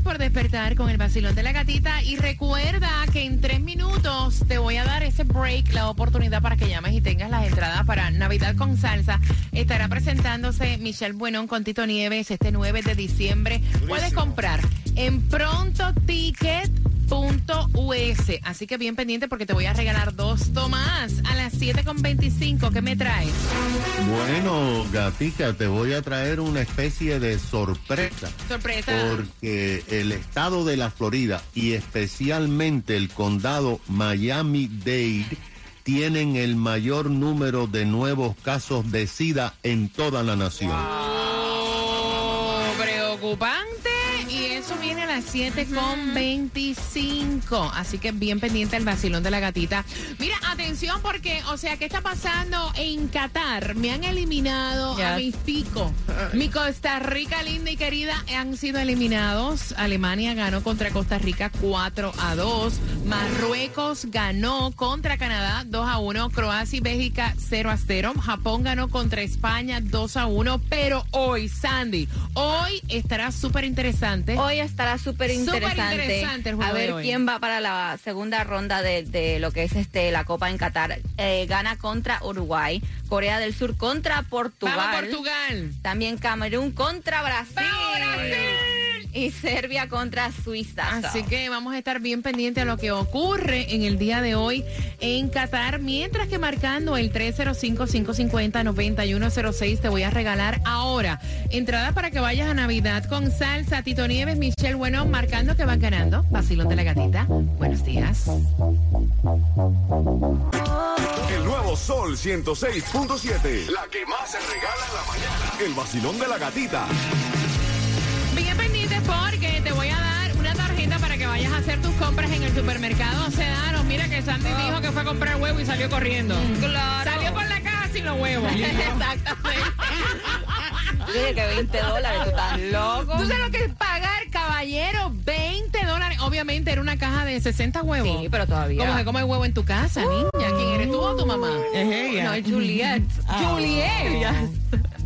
Gracias por despertar con el vacilón de la gatita. Y recuerda que en tres minutos te voy a dar ese break, la oportunidad para que llames y tengas las entradas para Navidad con Salsa. Estará presentándose Michelle Buenón con Tito Nieves este 9 de diciembre. Puedes comprar en pronto ticket .us. Así que bien pendiente porque te voy a regalar dos tomas a las 7.25. ¿Qué me traes? Bueno, Gatica, te voy a traer una especie de sorpresa. Sorpresa. Porque el estado de la Florida y especialmente el condado Miami-Dade tienen el mayor número de nuevos casos de SIDA en toda la nación. Oh, preocupante. Eso viene a las 7.25. Así que bien pendiente el vacilón de la gatita. Mira, atención porque, o sea, ¿qué está pasando en Qatar? Me han eliminado a mis picos. Mi Costa Rica linda y querida han sido eliminados. Alemania ganó contra Costa Rica 4 a 2. Marruecos ganó contra Canadá 2 a 1. Croacia y Bélgica 0 a 0. Japón ganó contra España 2 a 1. Pero hoy, Sandy, hoy estará súper interesante. Hoy estará súper interesante. A ver quién va para la segunda ronda de, de lo que es este la Copa en Qatar. Eh, gana contra Uruguay, Corea del Sur contra Portugal. Vamos Portugal. También Camerún contra Brasil. ¡Vamos, Brasil! Y Serbia contra Suiza. Así que vamos a estar bien pendientes a lo que ocurre en el día de hoy en Qatar. Mientras que marcando el 305-550-9106 te voy a regalar ahora entrada para que vayas a Navidad con salsa. Tito Nieves, Michelle Bueno, marcando que van ganando. Vacilón de la gatita. Buenos días. El nuevo Sol 106.7. La que más se regala en la mañana. El vacilón de la gatita. Bien pendientes porque te voy a dar una tarjeta para que vayas a hacer tus compras en el supermercado Sedano. Mira que Sandy dijo que fue a comprar huevo y salió corriendo. Claro. Salió por la caja sin los huevos. Exactamente. Dije que 20 dólares, tú estás loco. ¿Tú sabes lo que es pagar, caballero? 20 dólares. Obviamente era una caja de 60 huevos. Sí, pero todavía. ¿Cómo se come huevo en tu casa, niña? ¿Quién eres tú o tu mamá? No, es Juliet. Juliet.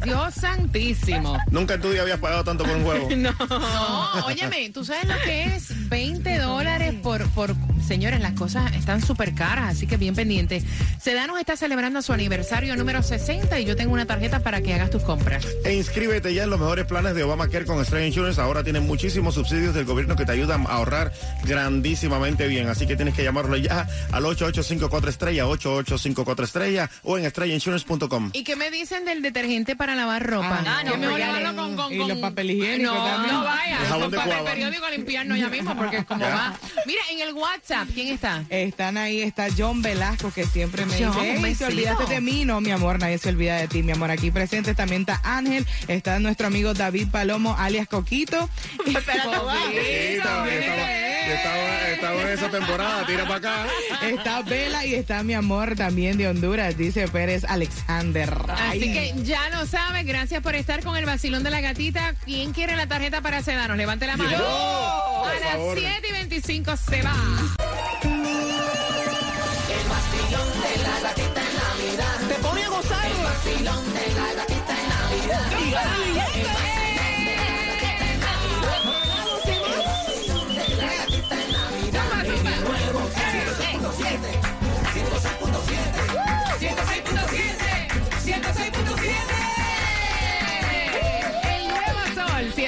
Dios santísimo. Nunca en tu día habías pagado tanto por un huevo. No, óyeme, ¿tú sabes lo que es 20 dólares por, por... Señores, las cosas están súper caras, así que bien pendientes. Sedanos está celebrando su aniversario número 60 y yo tengo una tarjeta para que hagas tus compras. E inscríbete ya en los mejores planes de Obamacare con Stray Insurance. Ahora tienen muchísimos subsidios del gobierno que te ayudan a ahorrar grandísimamente bien. Así que tienes que llamarlo ya al 8854 estrella, 8854 estrella o en estrellinsurance.com. ¿Y qué me dicen del detergente para lavar ropa? Ah, no, le- con, con, y los papel higiénico no, también. No vaya, El jabón con de papel cuava. periódico a limpiarnos ya mismo porque es como Ya. va. Mira, en el WhatsApp, ¿quién está? Están ahí, está John Velasco, que siempre me John, dice, un "Ey, te besito". olvidaste de mí. No, mi amor, nadie se olvida de ti, mi amor. Aquí presentes también está Ángel, está nuestro amigo David Palomo, alias Coquito. Estaba, en esa temporada, tira para acá. Está Vela y está mi amor también de Honduras, dice Pérez Alexander. Así que ya lo sabes, gracias por estar con el vacilón de la gatita. ¿Quién quiere la tarjeta para Sedanos? Levante la mano. Yo, a las favor. 7 y 25 se va. te pone a gozar. El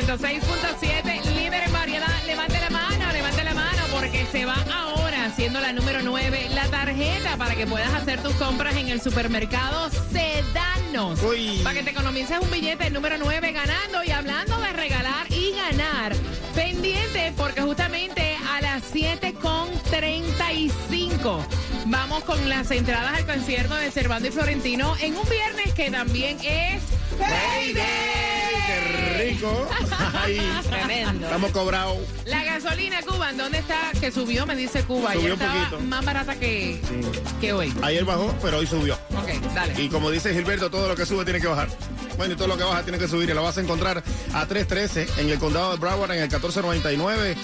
106.7, líder en variedad. Levante la mano, levante la mano porque se va ahora siendo la número 9 la tarjeta para que puedas hacer tus compras en el supermercado Sedanos. Uy. Para que te economices un billete el número 9 ganando y hablando de regalar y ganar. Pendiente porque justamente a las 7.35 vamos con las entradas al concierto de Cervando y Florentino en un viernes que también es Payday. ¡Qué rico! Ay, Tremendo. estamos cobrados. La gasolina Cuba, ¿en dónde está? Que subió, me dice Cuba. Subió Ayer un estaba poquito. más barata que, que hoy. Ayer bajó, pero hoy subió. Dale. Y como dice Gilberto, todo lo que sube tiene que bajar. Bueno, y todo lo que baja tiene que subir. Y lo vas a encontrar a 313 en el condado de Broward, en el 1499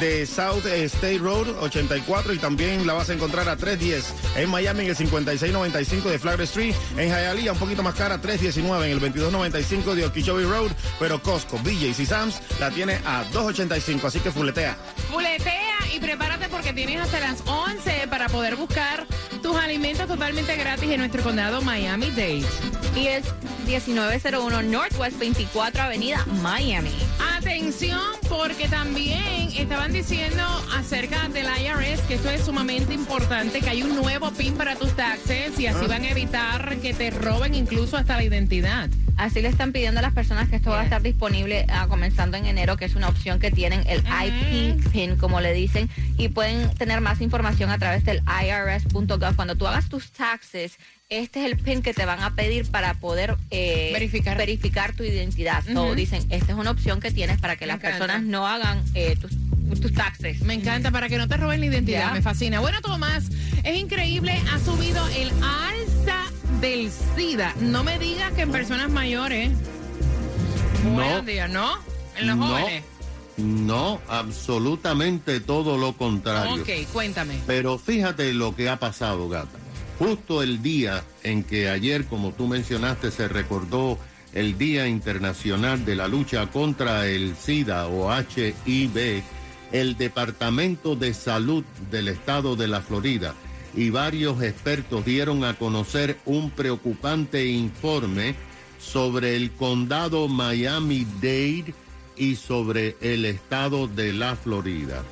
de South State Road 84. Y también la vas a encontrar a 310 en Miami, en el 5695 de Flagler Street. En Hialeah, un poquito más cara, 319 en el 2295 de Okeechobee Road. Pero Costco, BJ's y Sam's la tiene a 285. Así que fuletea. Fuletea y prepárate porque tienes hasta las 11 para poder buscar tus alimentos totalmente gratis en nuestro condado Miami-Dade. Y es 1901 Northwest 24 Avenida, Miami. Atención, porque también estaban diciendo acerca del IRS que esto es sumamente importante, que hay un nuevo PIN para tus taxes y así van a evitar que te roben incluso hasta la identidad. Así le están pidiendo a las personas que esto va a estar disponible ah, comenzando en enero, que es una opción que tienen, el IP PIN, como le dicen, y pueden tener más información a través del IRS.gov. Cuando tú hagas tus taxes, este es el PIN que te van a pedir para poder eh, Verificar. verificar tu identidad. So, Ujú. dicen, esta es una opción que tienes para que Me las encanta. personas no hagan eh, tus, tus taxes. Me encanta para que no te roben la identidad, Ya. me fascina. Bueno, Tomás, es increíble, ha subido el alza del SIDA. No me digas que en personas mayores. Buenos días, ¿no? En los No. jóvenes. No, absolutamente todo lo contrario. Ok, cuéntame. Pero fíjate lo que ha pasado, gata. Justo el día en que ayer, como tú mencionaste, se recordó el Día Internacional de la Lucha contra el SIDA o HIV, el Departamento de Salud del Estado de la Florida y varios expertos dieron a conocer un preocupante informe sobre el condado Miami-Dade y sobre el estado de la Florida.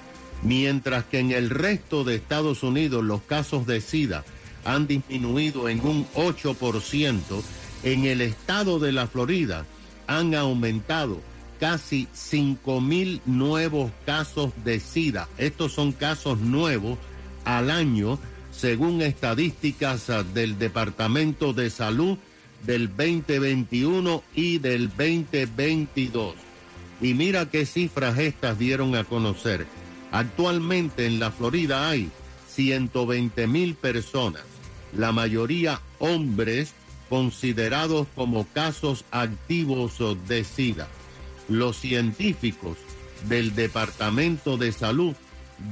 Mientras que en el resto de Estados Unidos los casos de SIDA han disminuido en un 8%, en el estado de la Florida han aumentado casi 5 mil nuevos casos de SIDA. Estos son casos nuevos al año, según estadísticas del Departamento de Salud del 2021 y del 2022. Y mira qué cifras estas dieron a conocer. Actualmente en la Florida hay 120 mil personas, la mayoría hombres considerados como casos activos de SIDA. Los científicos del Departamento de Salud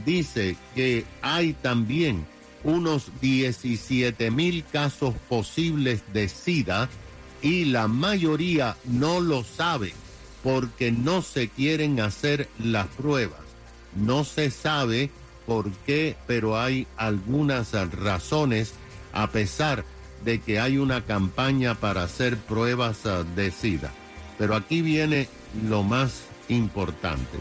dice que hay también unos 17 mil casos posibles de SIDA y la mayoría no lo sabe porque no se quieren hacer las pruebas. No se sabe por qué, pero hay algunas razones a pesar de que hay una campaña para hacer pruebas ah, de SIDA. Pero aquí viene lo más importante.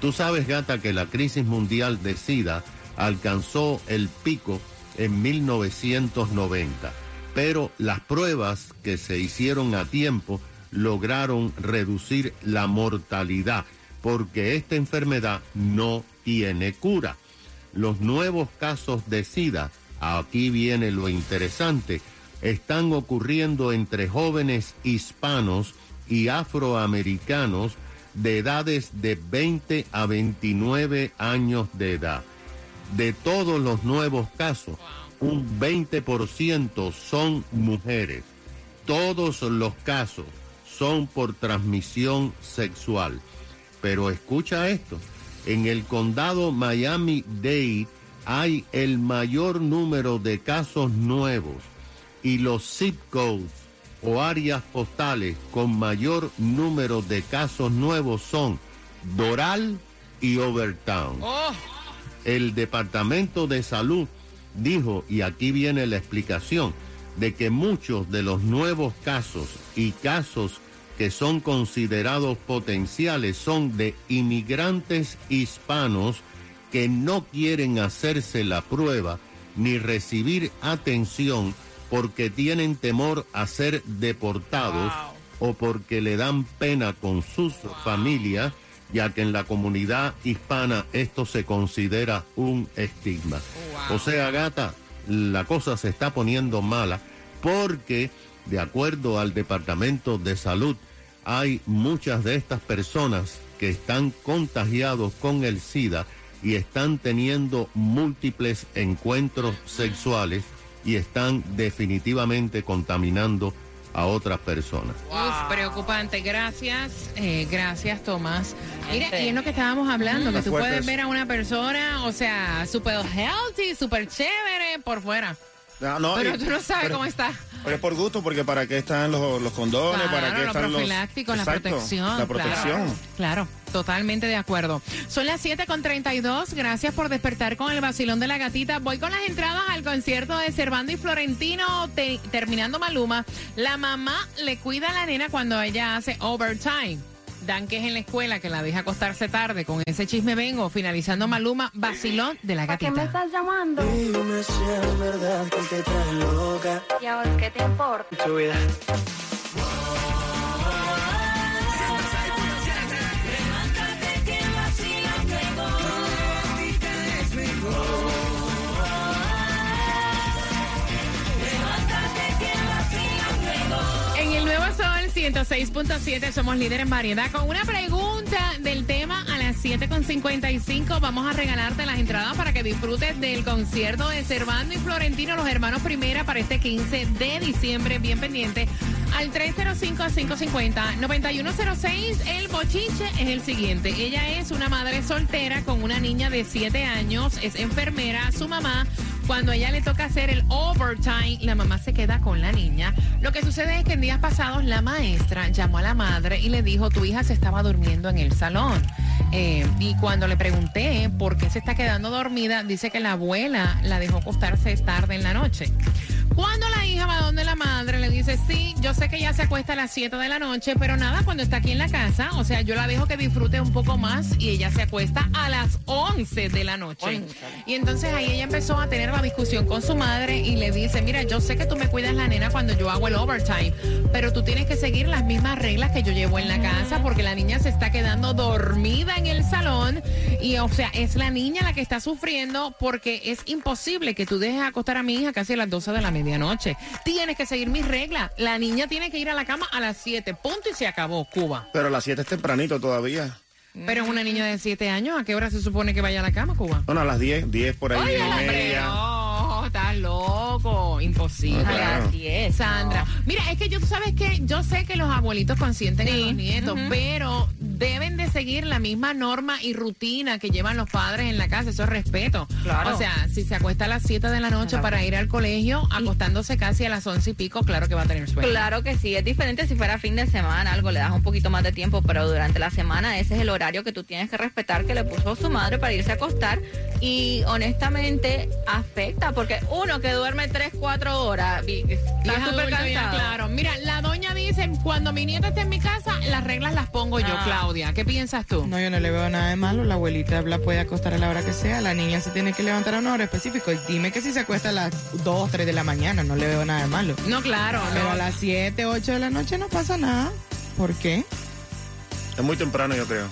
Tú sabes, gata, que la crisis mundial de SIDA alcanzó el pico en 1990, pero las pruebas que se hicieron a tiempo lograron reducir la mortalidad, porque esta enfermedad no tiene cura. Los nuevos casos de SIDA, aquí viene lo interesante, están ocurriendo entre jóvenes hispanos y afroamericanos de edades de 20 a 29 años de edad. De todos los nuevos casos, un 20% son mujeres. Todos los casos son por transmisión sexual. Pero escucha esto, en el condado Miami-Dade hay el mayor número de casos nuevos y los zip codes o áreas postales con mayor número de casos nuevos son Doral y Overtown. Oh, El Departamento de Salud dijo, y aquí viene la explicación, de que muchos de los nuevos casos y casos que son considerados potenciales son de inmigrantes hispanos que no quieren hacerse la prueba ni recibir atención porque tienen temor a ser deportados o porque le dan pena con sus familias, ya que en la comunidad hispana esto se considera un estigma. O sea, gata, la cosa se está poniendo mala porque, de acuerdo al Departamento de Salud, hay muchas de estas personas que están contagiados con el SIDA y están teniendo múltiples encuentros sexuales y están definitivamente contaminando a otras personas. Uf, preocupante. Gracias, eh, gracias, Tomás. Mira, y es lo que estábamos hablando, que tú puedes ver a una persona, o sea, súper healthy, súper chévere por fuera. No, Pero y- tú no sabes pero- cómo está. Pero es por gusto, porque para qué están los, los condones, para qué están los... profiláctico, la Exacto, protección. La protección. Claro, claro, totalmente de acuerdo. Son las 7 con 32. Gracias por despertar con el vacilón de la gatita. Voy con las entradas al concierto de Servando y Florentino, te- terminando Maluma. La mamá le cuida a la nena cuando ella hace overtime. Dan que es en la escuela que la deja acostarse tarde. Con ese chisme vengo. Finalizando Maluma, vacilón de la ¿Qué me gatita. estás llamando? Dime si es verdad que te traes loca ¿Y ahora qué te importa? tu vida. 106.7 somos líder en variedad. Con una pregunta del tema a las 7.55 vamos a regalarte las entradas para que disfrutes del concierto de Servando y Florentino, los hermanos Primera, para este 15 de diciembre. Bien pendiente al 305-550-9106. El bochinche es el siguiente. Ella es una madre soltera con una niña de 7 años, es enfermera, su mamá cuando a ella le toca hacer el overtime, la mamá se queda con la niña. Lo que sucede es que en días pasados la maestra llamó a la madre y le dijo, tu hija se estaba durmiendo en el salón. Eh, y cuando le pregunté por qué se está quedando dormida, dice que la abuela la dejó acostarse tarde en la noche. Cuando la hija va donde la madre, le dice, sí, yo sé que ella se acuesta a las 7 de la noche, pero nada, cuando está aquí en la casa, o sea, yo la dejo que disfrute un poco más y ella se acuesta a las 11 de la noche. Y entonces ahí ella empezó a tener la discusión con su madre y le dice, mira, yo sé que tú me cuidas la nena cuando yo hago el overtime, pero tú tienes que seguir las mismas reglas que yo llevo en la casa porque la niña se está quedando dormida en el salón y o sea, es la niña la que está sufriendo porque es imposible que tú dejes acostar a mi hija casi a las 12 de la medianoche. Tienes que seguir mis reglas. La niña tiene que ir a la cama a las 7, punto y se acabó, Cuba. Pero a las 7 es tempranito todavía. Pero es una niña de 7 años, ¿a qué hora se supone que vaya a la cama, Cuba? Bueno, a las 10, 10 por ahí, Oye, 10 y media. no, estás loco, imposible. No, A claro. las 10. Sandra, mira, es que yo, tú sabes que yo sé que los abuelitos consienten a Sí. los nietos, pero deben de seguir la misma norma y rutina que llevan los padres en la casa, eso es respeto. Claro. O sea, si se acuesta a las 7 de la noche para ir al colegio, acostándose casi a las 11 y pico, claro que va a tener sueño. Claro que sí, es diferente si fuera fin de semana, algo le das un poquito más de tiempo, pero durante la semana ese es el horario que tú tienes que respetar que le puso su madre para irse a acostar y honestamente afecta porque uno que duerme 3, 4 horas es está súper cansado. claro. Mira, la doña dice, cuando mi nieta esté en mi casa, las reglas las pongo yo, Ah. Claudia. ¿Qué piensas tú? No, yo no le veo nada de malo. La abuelita la puede acostar a la hora que sea. La niña se tiene que levantar a una hora específica. Y dime que si se acuesta a las 2, 3 de la mañana, no le veo nada de malo. No, claro, Pero no. a las 7, 8 de la noche no pasa nada. ¿Por qué? Es muy temprano, yo creo.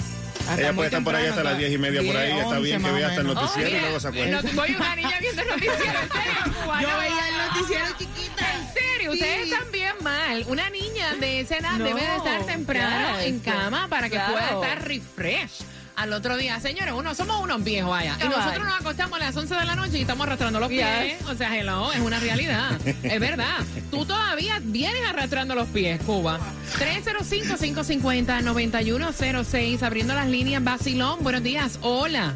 Hasta Ella puede estar por ahí hasta las 10 y media por ahí. 10, Está bien 11 que vea hasta el noticiero y luego se acuesta. no- voy una niña viendo el noticiero, en serio. Cubano. Yo veía el noticiero chiquita. En serio, ustedes están bien mal. Una niña de esa edad No, debe de estar temprano en cama para que claro. pueda estar refresh. Al otro día, señores, uno somos unos viejos allá. Y nosotros nos acostamos a las 11 de la noche y estamos arrastrando los pies. Yes. O sea, hello, es una realidad. es verdad. Tú todavía vienes arrastrando los pies, Cuba. 305-550-9106, abriendo las líneas. Basilón, buenos días. Hola.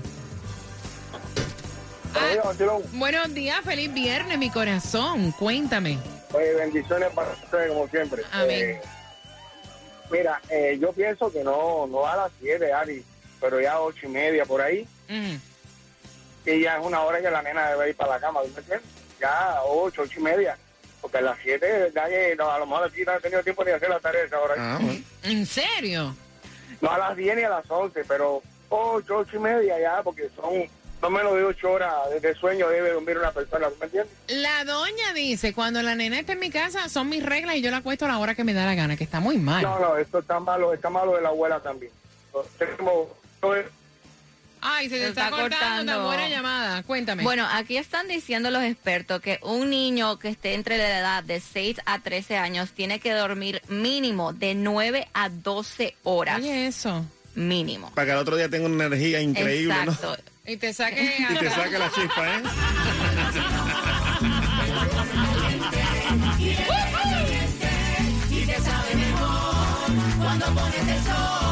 Ah, buenos días, feliz viernes, mi corazón. Cuéntame. Oye, bendiciones para ustedes como siempre. Amén. Eh, mira, eh, yo pienso que no, no a las 7, Ari, pero ya ocho y media por ahí, y ya es una hora que la nena debe ir para la cama, ¿tú me entiendes? Ya ocho, ocho y media, porque a las 7, ya que no, a lo mejor aquí no he tenido tiempo ni de hacer la tarea esa hora. Ah, bueno. ¿En serio? No a las 10 ni a las 11, pero ocho, ocho y media ya, porque son no menos de ocho horas de, sueño debe dormir una persona, ¿tú me entiendes? La doña dice, cuando la nena está en mi casa, son mis reglas y yo la acuesto a la hora que me da la gana, que está muy mal. No, no, esto está malo, está malo de la abuela también. Tenemos, Ay, se te se está, está, cortando, cortando. Buena llamada. Cuéntame. Bueno, aquí están diciendo los expertos que un niño que esté entre la edad de 6 a 13 años tiene que dormir mínimo de 9 a 12 horas. Oye, eso. Mínimo. Para que al otro día tenga una energía increíble, Exacto. ¿no? Y te saque... y te saque la chispa, ¿eh? cuando pones el sol.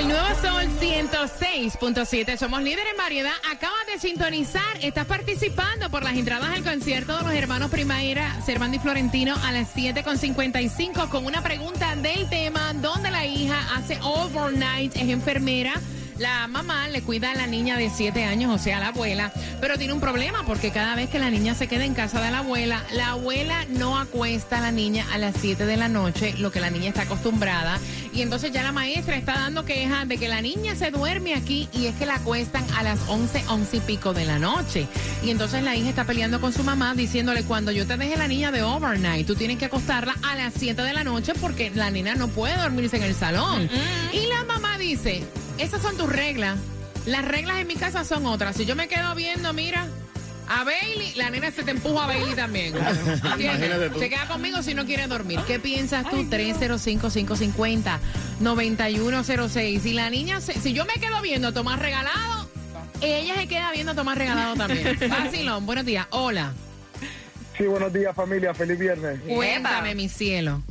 El nuevo Sol 106.7. Somos líderes en variedad. Acabas de sintonizar. Estás participando por las entradas al concierto de los hermanos Primaira, Servando y Florentino a las 7.55 con una pregunta del tema donde la hija hace overnight, es enfermera. La mamá le cuida a la niña de 7 años, o sea, la abuela, pero tiene un problema porque cada vez que la niña se queda en casa de la abuela, la abuela no acuesta a la niña a las 7 de la noche, lo que la niña está acostumbrada. Y entonces ya la maestra está dando quejas de que la niña se duerme aquí y es que la acuestan a las 11, 11 y pico de la noche. Y entonces la hija está peleando con su mamá diciéndole, cuando yo te deje la niña de overnight, tú tienes que acostarla a las 7 de la noche porque la nena no puede dormirse en el salón. Y la mamá dice, esas son tus reglas. Las reglas en mi casa son otras. Si yo me quedo viendo, mira, a Bailey, la nena se te empuja a Bailey también. ¿Entiendes? Imagínate tú. Se queda conmigo si no quiere dormir. ¿Qué piensas tú? 305-550-9106. Si la niña, se- si yo me quedo viendo a Tomás regalado, ella se queda viendo a Tomás regalado también. Vacilón, buenos días. Hola. Sí, buenos días familia, feliz viernes. Cuéntame, mi cielo.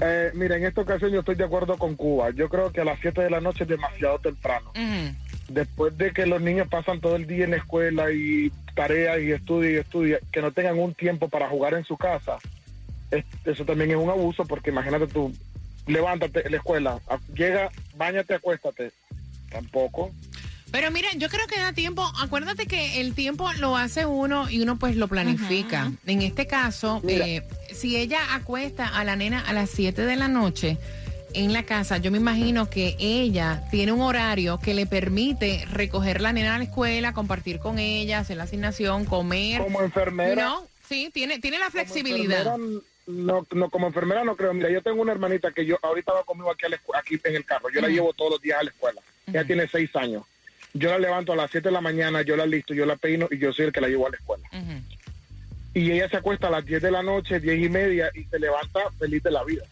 Eh, mira, en esta ocasión yo estoy de acuerdo con Cuba. Yo creo que a las 7 de la noche es demasiado temprano. Después de que los niños pasan todo el día en la escuela y tareas y estudia y estudia, que no tengan un tiempo para jugar en su casa, es- eso también es un abuso porque imagínate tú, levántate en la escuela, a- llega, bañate, acuéstate. Tampoco. Pero mira, yo creo que da tiempo. Acuérdate que el tiempo lo hace uno y uno pues lo planifica. En este caso, Mira. eh, si ella acuesta a la nena a las 7 de la noche en la casa, yo me imagino que ella tiene un horario que le permite recoger la nena a la escuela, compartir con ella, hacer la asignación, comer. Como enfermera. No, sí, tiene, tiene la flexibilidad. no, no, como enfermera no creo. Mira, yo tengo una hermanita que yo ahorita va conmigo aquí, a la escu- aquí en el carro. Yo la llevo todos los días a la escuela. Ella tiene seis años. Yo la levanto a las 7 de la mañana, yo la listo, yo la peino y yo soy el que la llevo a la escuela. Y ella se acuesta a las 10 de la noche, 10 y media, y se levanta feliz de la vida.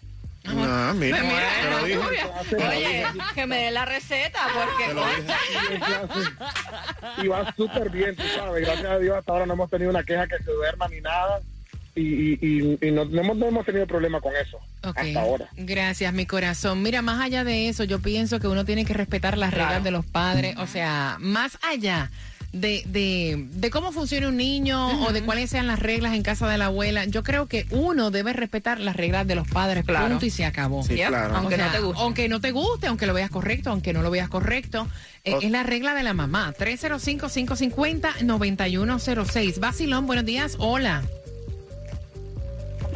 Ah, mira, Pues mira, te lo dije. Oye, que me dé la receta, porque Te lo dije. Y en clase- Y va súper bien, tú sabes. Gracias a Dios hasta ahora no hemos tenido una queja que se duerma ni nada. Y, y, y- y no, no hemos, no hemos tenido problema con eso. Hasta ahora. Gracias, mi corazón. Mira, más allá de eso, yo pienso que uno tiene que respetar las reglas de los padres. O sea, más allá de, de, de cómo funciona un niño o de cuáles sean las reglas en casa de la abuela, yo creo que uno debe respetar las reglas de los padres. Claro. Punto y se acabó. Sí, claro. aunque O sea, no te guste. Aunque no te guste, aunque lo veas correcto, aunque no lo veas correcto. eh, es la regla de la mamá. 305-550-9106. Basilón, buenos días. Hola.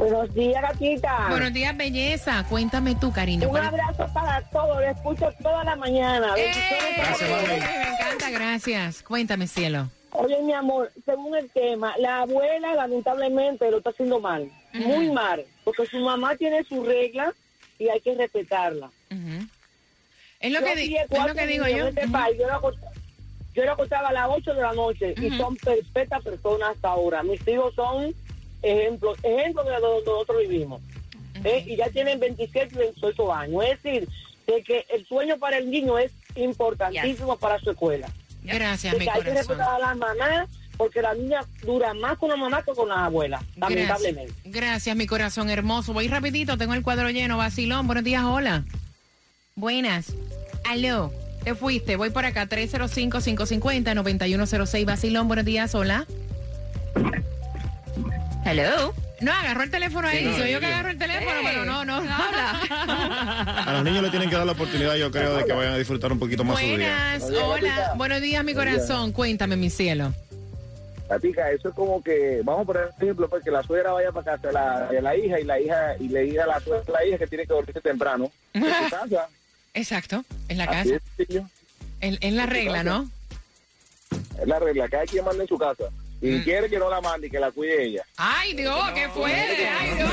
Buenos días, gatita. Buenos días, belleza. Cuéntame tú, cariño. Un ¿cuál es- abrazo para todos, lo escucho toda la mañana. ¡Eh! Gracias, mami. Me encanta, gracias. Cuéntame, cielo. Oye, mi amor, según el tema, la abuela lamentablemente lo está haciendo mal, muy mal, porque su mamá tiene sus reglas y hay que respetarla. Ujú. Es lo Yo que, di- es lo que digo yo. este Ujú. país, yo lo yo lo acostaba a las 8 de la noche y son perfectas personas hasta ahora. Mis hijos son ejemplos ejemplos de donde nosotros vivimos. ¿eh? Y ya tienen 27 y 28 años. Es decir, de que el sueño para el niño es importantísimo para su escuela. Gracias, De mi que hay que respetar a las mamás porque la niña dura más con la mamá que con abuelas, Gracias. lamentablemente. Gracias, mi corazón hermoso. Voy rapidito, tengo el cuadro lleno. Vacilón, buenos días, hola. Buenas. Aló, te fuiste. Voy por acá, 305-550-9106. Vacilón, buenos días, hola. Hello. No, agarró el teléfono ahí. no, Soy yo yo que agarro el teléfono, Hey, pero no, no. habla. A los niños le tienen que dar la oportunidad, yo creo, de que vayan a disfrutar un poquito más su día. Buenas, Buenos días, hola. gatita. Buenos días, mi corazón. Cuéntame, mi cielo. Tatica, eso es como que, vamos a poner ejemplo, pues que la suegra vaya para casa de la, de la hija y la hija y le diga a la suegra a la hija que tiene que dormirse temprano en su casa. Exacto, es la Así casa. Es, es la regla, ¿no? Es la regla, cada quien manda en su casa. Y Mm. quiere que no la mande y que la cuide ella. Ay, Dios, qué fuerte. Ay, Dios.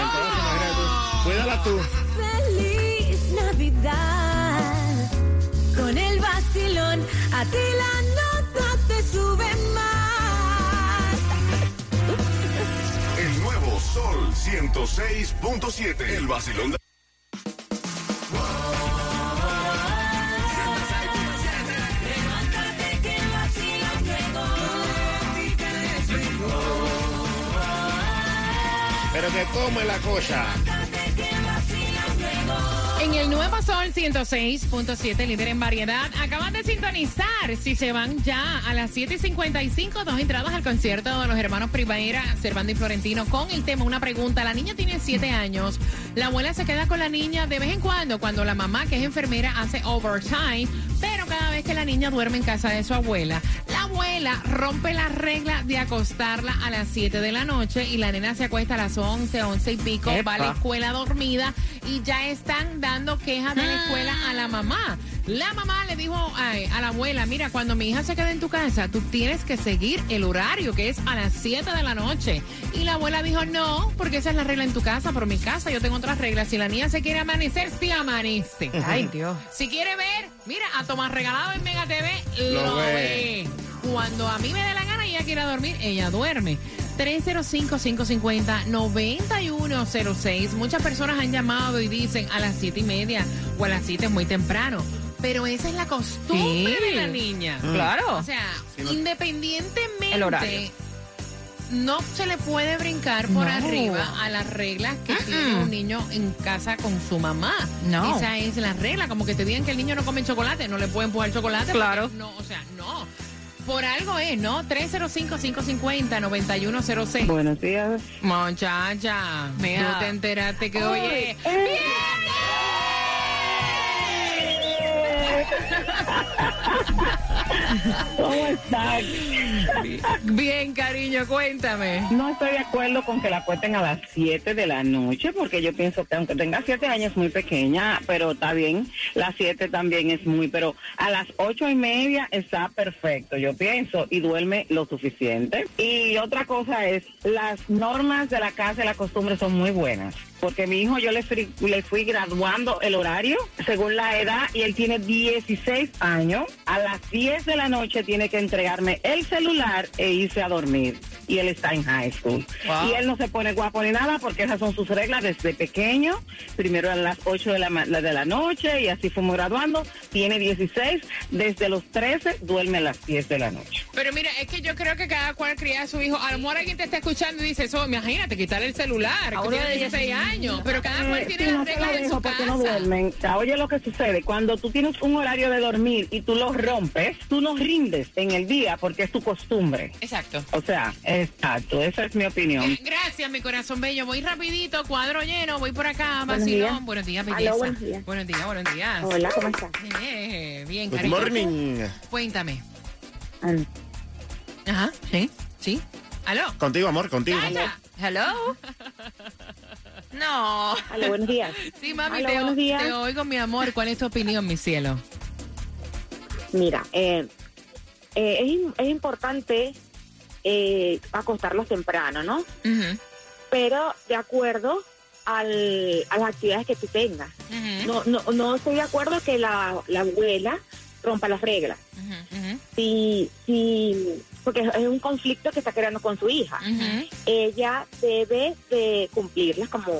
Cuídala tú. Feliz Navidad. Con el vacilón, a ti la nota te sube más. El nuevo Sol 106.7. El vacilón de... que come la cosa. En el Nuevo Sol 106.7, líder en variedad, acaban de sintonizar. Si se van ya a las 7.55, dos entradas al concierto de los hermanos Primavera, Servando y Florentino, con el tema Una pregunta. La niña tiene 7 años. La abuela se queda con la niña de vez en cuando, cuando la mamá, que es enfermera, hace overtime. Pero cada vez que la niña duerme en casa de su abuela, la abuela rompe la regla de acostarla a las 7 de la noche y la nena se acuesta a las 11, 11 y pico, va a la escuela dormida y ya están dando quejas de la escuela a la mamá. La mamá le dijo ay, a la abuela, mira, cuando mi hija se quede en tu casa, tú tienes que seguir el horario, que es a las 7 de la noche. Y la abuela dijo, no, porque esa es la regla en tu casa, pero en mi casa yo tengo otras reglas. Si la niña se quiere amanecer, sí amanece. Ay, Dios. Si quiere ver, mira, a Tomás Regalado en Mega TV, Lo lo, ve. ve. Cuando a mí me dé la gana y ella quiera dormir, ella duerme. 305-550-9106. Muchas personas han llamado y dicen a las siete y media o a las 7 es muy temprano. Pero esa es la costumbre Sí. de la niña. Claro. O sea, Sí, no- independientemente, El horario. no se le puede brincar por No. arriba a las reglas que tiene un niño en casa con su mamá. No. Esa es la regla, como que te digan que el niño no come chocolate, no le pueden empujar chocolate. Claro. No, o sea, no. Por algo es, ¿no? 305-550-9106. Buenos días. Muchacha, Mira. tú te enteraste que oye. ¿Cómo? Bien, cariño, cuéntame. No estoy de acuerdo con que la acuesten a las 7 de la noche, porque yo pienso que aunque tenga 7 años es muy pequeña, pero está bien. Las 7 también es muy, pero a las ocho y media está perfecto, yo pienso, y duerme lo suficiente. Y otra cosa es, las normas de la casa y la costumbre son muy buenas. Porque mi hijo yo le fui, le fui graduando el horario según la edad y él tiene 16 años. A las 10 de la noche tiene que entregarme el celular e irse a dormir. Y él está en high school. Wow. Y él no se pone guapo ni nada porque esas son sus reglas desde pequeño. Primero a las 8 de la, ma- de la noche y así fuimos graduando. Tiene 16. Desde los 13 duerme a las 10 de la noche. Pero mira, es que yo creo que cada cual cría a su hijo. A lo mejor alguien te está escuchando y dice, eso, imagínate, quitar el celular. A que uno tiene de 16 años. Pero cada cual Eh, tiene sí, las no se lo reglas en dejo su porque casa. no duermen. Oye lo que sucede, cuando tú tienes un horario de dormir y tú lo rompes, tú no rindes en el día porque es tu costumbre. Exacto. O sea, exacto, esa es mi opinión. Gracias, mi corazón bello. Voy rapidito, cuadro lleno, voy por acá, Buenos vacilón. días. Buenos días, Aló, belleza. buenos días. Buenos días, buenos días. Hola, ¿cómo estás? Eh, bien, Good cariño. morning. Cuéntame. Ajá, sí, sí. ¿Aló? Contigo, amor, contigo. Yaya. Hello. No. Aló, buenos días. Sí, mami, te, buenos días. te oigo, mi amor. ¿Cuál es tu opinión, mi cielo? Mira, eh, eh, es, es importante eh, acostarlos temprano, ¿no? Pero de acuerdo al, a las actividades que tú tengas. No, no, no estoy de acuerdo que la, la abuela rompa las reglas. ujú, ujú, Si, si, porque es un conflicto que está creando con su hija. ella debe de cumplirlas como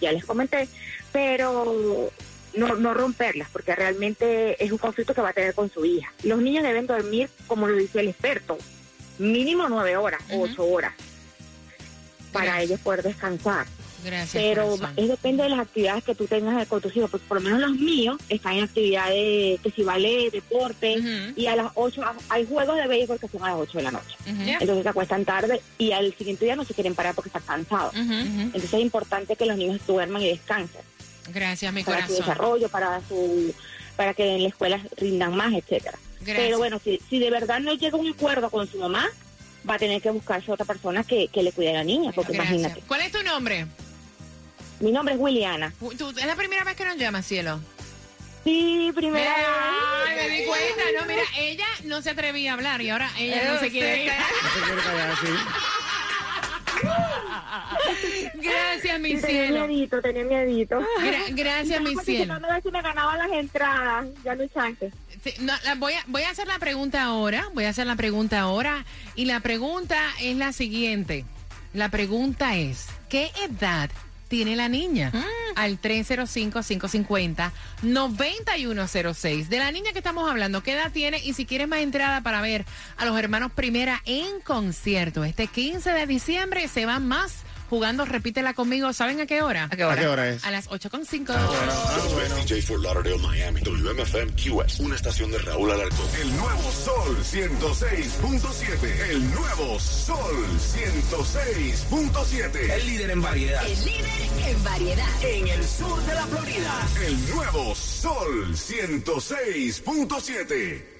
ya les comenté, pero no, no romperlas, porque realmente es un conflicto que va a tener con su hija. Los niños deben dormir, como lo dice el experto, mínimo nueve horas, Ujú. ocho horas, para ellos poder descansar. Gracias, Pero corazón. es depende de las actividades que tú tengas con tus hijos, porque por lo menos los míos están en actividades que si ballet, deporte, y a las ocho hay juegos de béisbol que son a las ocho de la noche. Entonces se acuestan tarde y al siguiente día no se quieren parar porque están cansados. Entonces es importante que los niños duerman y descansen Gracias, mi para su corazón. desarrollo, para su para que en la escuela rindan más, etcétera. Gracias. Pero bueno, si, si de verdad no llega a un acuerdo con su mamá, va a tener que buscarse otra persona que, que le cuide a la niña, porque Gracias. imagínate. ¿Cuál es tu nombre? Mi nombre es Williana. ¿Tú- ¿Es la primera vez que nos llamas, cielo? Sí, primera Ay, vez. me di cuenta, no, mira, ella no se atrevía a hablar y ahora ella no se quiere ir. No se quiere callar así. Gracias, mi tenía cielo. miedito, tenía miedito. Gra- gracias, mi cielo. ver si me ganaba las entradas. Ya no chance. Sí, no, la- voy, a, voy a hacer la pregunta ahora, voy a hacer la pregunta ahora y la pregunta es la siguiente. La pregunta es, ¿qué edad tiene la niña? Al 305-550-9106. De la niña que estamos hablando, ¿qué edad tiene? Y si quieres más entrada para ver a los hermanos Primera en concierto, este 15 de diciembre se van más jugando, repítela conmigo. ¿Saben a qué hora? ¿A qué ¿A hora? qué hora es? A las 8.5. DJ for Lauderdale, Miami. WMFM QS. Una estación de Raúl Alarcón. El nuevo Sol 106.7. El nuevo Sol 106.7. El líder en variedad. El líder en variedad. En el sur de la Florida. El nuevo Sol 106.7.